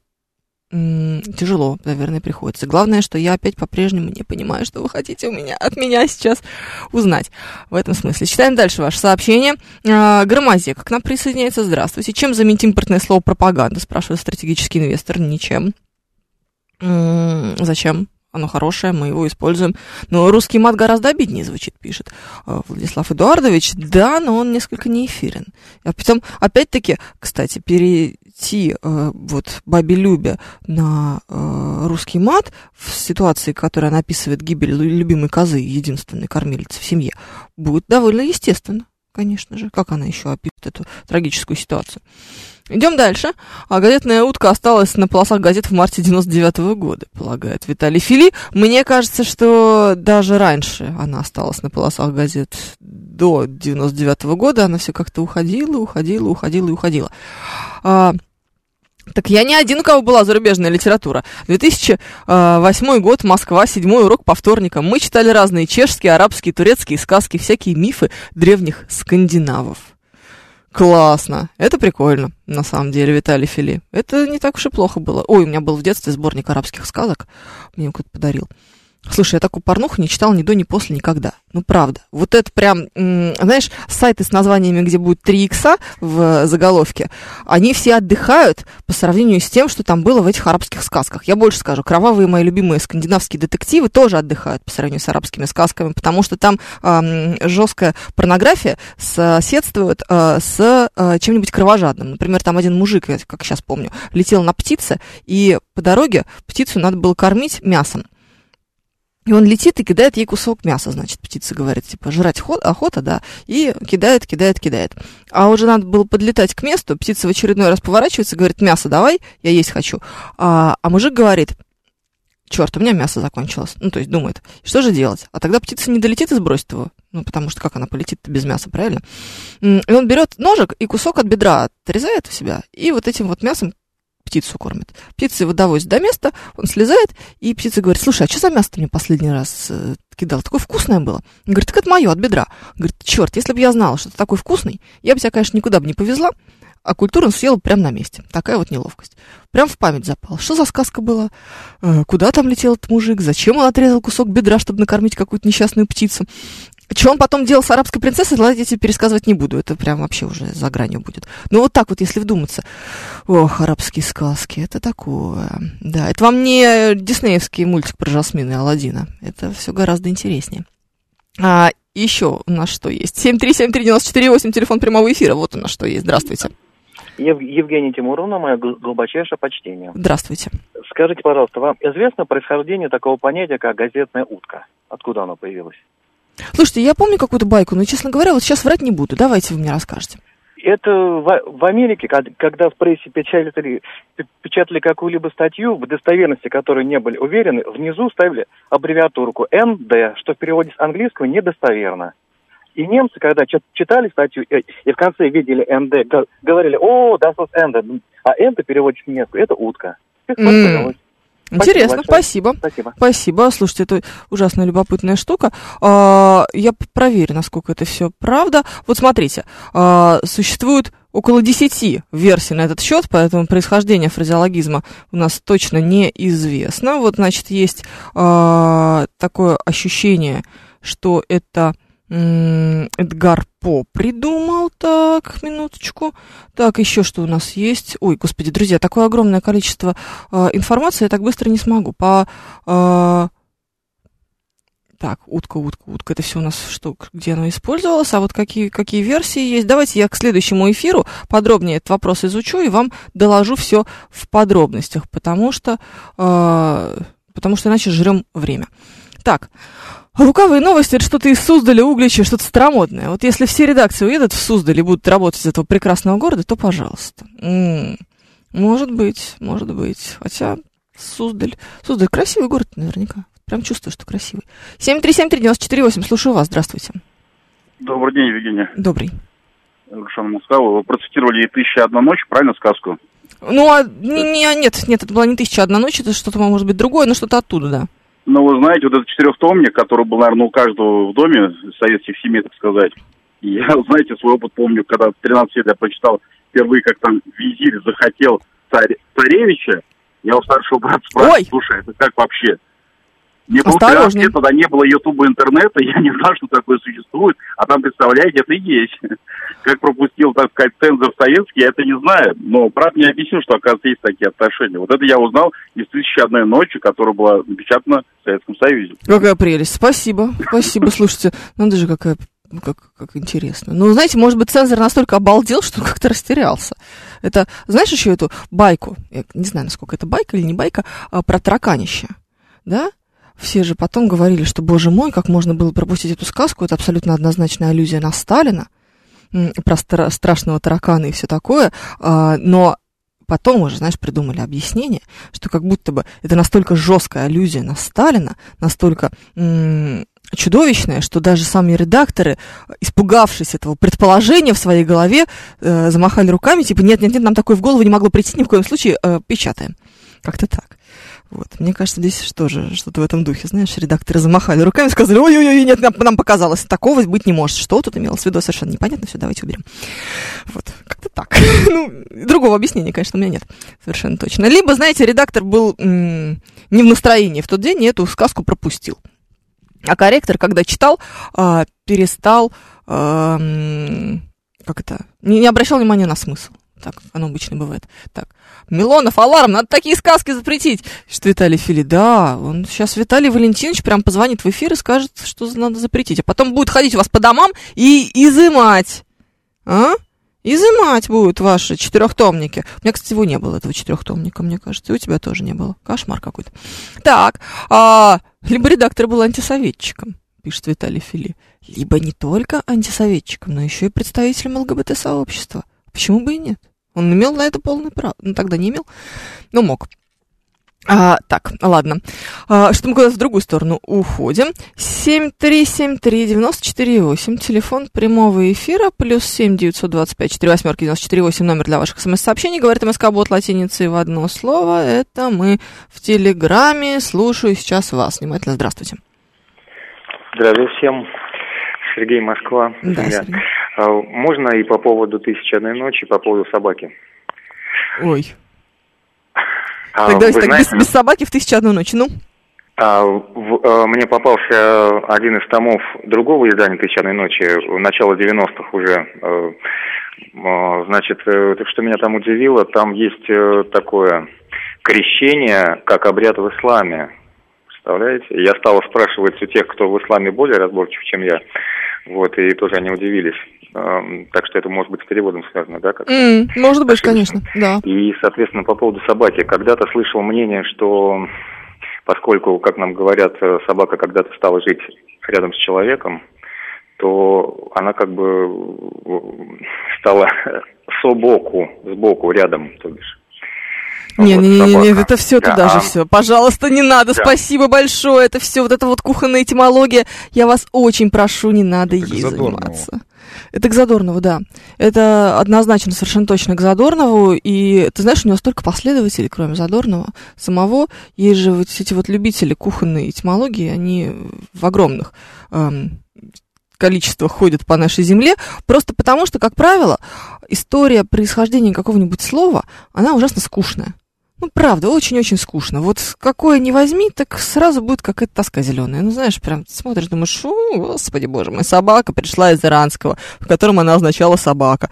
тяжело, наверное, приходится. Главное, что я опять по-прежнему не понимаю, что вы хотите у меня, от меня сейчас узнать в этом смысле. Читаем дальше ваше сообщение. А, Громозек к нам присоединяется. Здравствуйте. Чем заменить импортное слово пропаганда? Спрашивает стратегический инвестор. Ничем. Зачем? Оно хорошее, мы его используем. Но русский мат гораздо обиднее звучит, пишет а, Владислав Эдуардович. Да, но он несколько неэфирен. А потом, опять-таки, кстати, пере перейти э, вот бабе Любе на э, русский мат в ситуации, которая описывает гибель любимой козы, единственной кормилицы в семье, будет довольно естественно, конечно же. Как она еще опишет эту трагическую ситуацию? Идем дальше. А газетная утка осталась на полосах газет в марте 99 -го года, полагает Виталий Фили. Мне кажется, что даже раньше она осталась на полосах газет до 99 -го года. Она все как-то уходила, уходила, уходила и уходила. А, так я не один, у кого была зарубежная литература. 2008 год, Москва, седьмой урок по вторникам. Мы читали разные чешские, арабские, турецкие сказки, всякие мифы древних скандинавов. Классно. Это прикольно, на самом деле, Виталий Фили. Это не так уж и плохо было. Ой, у меня был в детстве сборник арабских сказок. Мне кто-то подарил. Слушай, я такую порнуху не читал ни до, ни после никогда. Ну, правда. Вот это прям, знаешь, сайты с названиями, где будет 3 икса в заголовке, они все отдыхают по сравнению с тем, что там было в этих арабских сказках. Я больше скажу, кровавые мои любимые скандинавские детективы тоже отдыхают по сравнению с арабскими сказками, потому что там э, жесткая порнография соседствует э, с э, чем-нибудь кровожадным. Например, там один мужик, я как сейчас помню, летел на птице, и по дороге птицу надо было кормить мясом. И он летит и кидает ей кусок мяса, значит, птица говорит, типа, жрать охота, да, и кидает, кидает, кидает. А уже надо было подлетать к месту, птица в очередной раз поворачивается, говорит, мясо давай, я есть хочу. А, а мужик говорит, черт, у меня мясо закончилось. Ну, то есть думает, что же делать? А тогда птица не долетит и сбросит его. Ну, потому что как она полетит без мяса, правильно? И он берет ножик и кусок от бедра отрезает у себя, и вот этим вот мясом птицу кормит. Птица его довозит до места, он слезает, и птица говорит, слушай, а что за мясо мне последний раз э, кидал? Такое вкусное было. Он говорит, так это мое, от бедра. Говорит, черт, если бы я знала, что ты такой вкусный, я бы тебя, конечно, никуда бы не повезла, а культуру он съел прямо на месте. Такая вот неловкость. Прям в память запал. Что за сказка была? Э, куда там летел этот мужик? Зачем он отрезал кусок бедра, чтобы накормить какую-то несчастную птицу? Что он потом делал с арабской принцессой, ладно, я тебе пересказывать не буду. Это прям вообще уже за гранью будет. Но вот так вот, если вдуматься. Ох, арабские сказки, это такое. Да, это вам не диснеевский мультик про Жасмина и Алладина. Это все гораздо интереснее. А еще у нас что есть? 7373948, телефон прямого эфира. Вот у нас что есть. Здравствуйте. Ев- Евгений Тимуровна, мое гл- глубочайшее почтение. Здравствуйте. Скажите, пожалуйста, вам известно происхождение такого понятия, как газетная утка? Откуда оно появилось? Слушайте, я помню какую-то байку, но, честно говоря, вот сейчас врать не буду. Давайте вы мне расскажете. Это в, в Америке, когда в прессе печатали, печатали какую-либо статью, в достоверности которой не были уверены, внизу ставили аббревиатурку НД, что в переводе с английского недостоверно. И немцы, когда чит- читали статью э, и в конце видели НД, говорили, о, да, НД, а НД переводится немецкую, это утка. И М. Интересно, спасибо. Спасибо. Спасибо. Слушайте, это ужасно любопытная штука. А, я проверю, насколько это все правда. Вот смотрите, а, существует около 10 версий на этот счет, поэтому происхождение фразеологизма у нас точно неизвестно. Вот, значит, есть а, такое ощущение, что это Эдгар По придумал. Так, минуточку. Так, еще что у нас есть? Ой, господи, друзья, такое огромное количество э, информации я так быстро не смогу. По э, так, утка, утка, утка, это все у нас что, где оно использовалось, а вот какие, какие версии есть. Давайте я к следующему эфиру подробнее этот вопрос изучу и вам доложу все в подробностях, потому что, э, потому что иначе жрем время. Так, лукавые новости, это что-то из Суздаля, Углича, что-то старомодное. Вот если все редакции уедут в Суздаль и будут работать из этого прекрасного города, то пожалуйста. М, Может быть, может быть. Хотя Суздаль... Суздаль красивый город наверняка. Прям чувствую, что красивый. 7373948, слушаю вас, здравствуйте. Добрый день, Евгения. Добрый. Рушан Москва. Вы процитировали «Тысяча одна ночь», правильно, сказку? Ну, а, не, не- нет, нет, это была не «Тысяча одна ночь», это что-то, может быть, другое, но что-то оттуда, да. Ну, вы знаете, вот этот четырехтомник, который был, наверное, у каждого в доме советских семей, так сказать. Я, знаете, свой опыт помню, когда в 13 лет я прочитал впервые, как там визирь захотел царь, царевича. Я у старшего брата спрашиваю, слушай, это как вообще? Мне было 13 Осторожней. лет, тогда не было ютуба интернета, я не знал, что такое существует, а там, представляете, это и есть. Как пропустил, так сказать, цензор советский, я это не знаю, но брат мне объяснил, что, оказывается, есть такие отношения. Вот это я узнал из «Тысячи одной ночи», которая была напечатана в Советском Союзе. Какая прелесть. Спасибо. Спасибо. Слушайте, надо же, какая ну, как, как интересно. Ну, знаете, может быть, цензор настолько обалдел, что он как-то растерялся. Это, знаешь еще эту байку, я не знаю, насколько это байка или не байка, а, про тараканище, да? Все же потом говорили, что, боже мой, как можно было пропустить эту сказку, это абсолютно однозначная аллюзия на Сталина, про стра- страшного таракана и все такое, а, но потом уже, знаешь, придумали объяснение, что как будто бы это настолько жесткая аллюзия на Сталина, настолько м, чудовищная, что даже сами редакторы, испугавшись этого предположения в своей голове, э, замахали руками, типа, нет-нет-нет, нам такое в голову не могло прийти ни в коем случае, э, печатаем. Как-то так. Вот. Мне кажется, здесь тоже что-то в этом духе, знаешь, редакторы замахали руками, сказали, ой-ой-ой, нет, нам, нам показалось, такого быть не может. Что тут имелось в виду, совершенно непонятно, все, давайте уберем. Вот, как-то так. ну, другого объяснения, конечно, у меня нет, совершенно точно. Либо, знаете, редактор был не в настроении в тот день и эту сказку пропустил. А корректор, когда читал, а, перестал, а, как это, не, не обращал внимания на смысл. Так, оно обычно бывает. Так, Милонов, аларм, надо такие сказки запретить. Что Виталий Фили, да, он сейчас Виталий Валентинович прям позвонит в эфир и скажет, что надо запретить. А потом будет ходить у вас по домам и изымать. А? Изымать будут ваши четырехтомники. У меня, кстати, его не было, этого четырехтомника, мне кажется. И у тебя тоже не было. Кошмар какой-то. Так, а, либо редактор был антисоветчиком, пишет Виталий Фили. Либо не только антисоветчиком, но еще и представителем ЛГБТ-сообщества. Почему бы и нет? Он имел на это полное право. Ну, тогда не имел, но мог. А, так, ладно. А, что мы куда-то в другую сторону уходим. 7373948, телефон прямого эфира, плюс 7 925 4 восьмерки 948, номер для ваших смс-сообщений. Говорит МСК Бот латиницей в одно слово. Это мы в Телеграме. Слушаю сейчас вас. Внимательно, здравствуйте. Здравия всем. Сергей Москва. Да. Сергей. А, Можно и по поводу «Тысячи одной ночи», по поводу собаки. Ой. А, вы так, без, знаете, без собаки в тысячу одну ночь. Ну, а, в- а, мне попался один из томов другого издания «Тысячи одной ночи», начала 90-х уже. А, Значит, что меня там удивило, там есть такое крещение, как обряд в исламе. Представляете? Я стал спрашивать у тех, кто в исламе более разборчив, чем я. Вот, и тоже они удивились. Так что это может быть с переводом связано, да? Как м, может быть, конечно, да. и, соответственно, по поводу собаки. Когда-то слышал мнение, что поскольку, как нам говорят, э, собака когда-то стала жить рядом с человеком, то она как бы э, стала собоку, сбоку, рядом, то бишь. Не, Вот не, не, не, это все Да, туда же все. Пожалуйста, не надо. Да. Спасибо большое. Это все, вот эта вот кухонная этимология. Я вас очень прошу, не надо Это ей заниматься. Это к Задорнову, да. Это однозначно, совершенно точно к Задорнову. И ты знаешь, у него столько последователей, кроме Задорнова самого. Есть же вот эти вот любители кухонной этимологии, они в огромных эм, количествах ходят по нашей земле, просто потому что, как правило, история происхождения какого-нибудь слова, она ужасно скучная. Ну, правда, очень-очень скучно. Вот какое не возьми, так сразу будет какая-то тоска зеленая. Ну, знаешь, прям смотришь, думаешь, «Фу, господи боже мой, собака пришла из иранского, в котором она означала собака.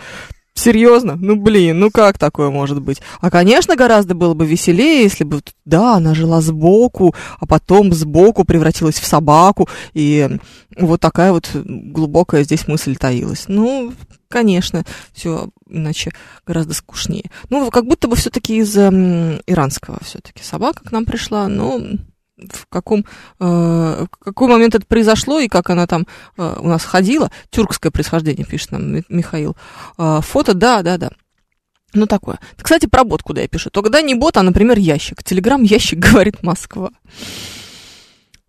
Серьезно? Ну, блин, ну как такое может быть? А, конечно, гораздо было бы веселее, если бы, да, она жила сбоку, а потом сбоку превратилась в собаку, и вот такая вот глубокая здесь мысль таилась. Ну, конечно, все иначе гораздо скучнее. Ну, как будто бы все-таки из м, иранского все-таки собака к нам пришла, но в каком, э, в какой момент это произошло и как она там э, у нас ходила. Тюркское происхождение, пишет нам Ми- Михаил. Э, фото, да, да, да. Ну, такое. Кстати, про бот, куда я пишу. Только да, не бот, а, например, ящик. Телеграм-ящик, говорит Москва.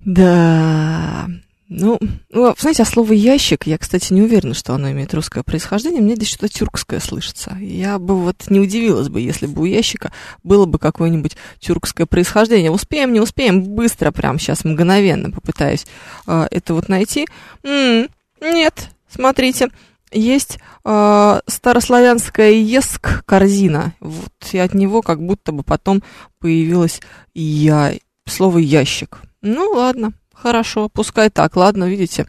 Да. Ну, ну, знаете, а слово ящик, я, кстати, не уверена, что оно имеет русское происхождение. Мне здесь что-то тюркское слышится. Я бы вот не удивилась бы, если бы у ящика было бы какое-нибудь тюркское происхождение. Успеем, не успеем, быстро, прям сейчас, мгновенно попытаюсь а, это вот найти. М, нет, смотрите, есть а, старославянское еск корзина. Вот, и от него как будто бы потом появилось я, слово ящик. Ну, ладно. Хорошо, пускай так, ладно, видите,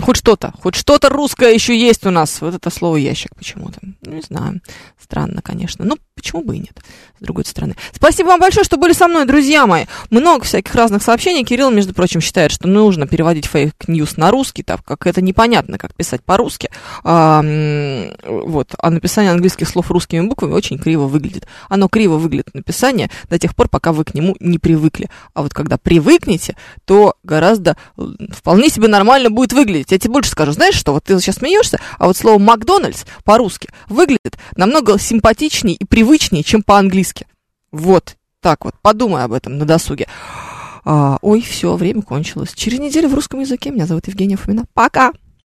хоть что-то, хоть что-то русское еще есть у нас. Вот это слово ящик почему-то. Не знаю, странно, конечно. Ну, почему бы и нет, с другой стороны. Спасибо вам большое, что были со мной, друзья мои. Много всяких разных сообщений. Кирилл, между прочим, считает, что нужно переводить fake news на русский, так как это непонятно, как писать по-русски. А, вот, а написание английских слов русскими буквами очень криво выглядит. Оно криво выглядит, написание, до тех пор, пока вы к нему не привыкли. А вот когда привыкнете, то гораздо вполне себе нормально будет выглядеть. Я тебе больше скажу, знаешь что, вот ты сейчас смеешься, а вот слово Макдональдс по-русски выглядит намного симпатичнее и привычнее, чем по-английски. Вот, так вот, подумай об этом на досуге. А, ой, все, время кончилось. Через неделю в русском языке. Меня зовут Евгения Фомина. Пока!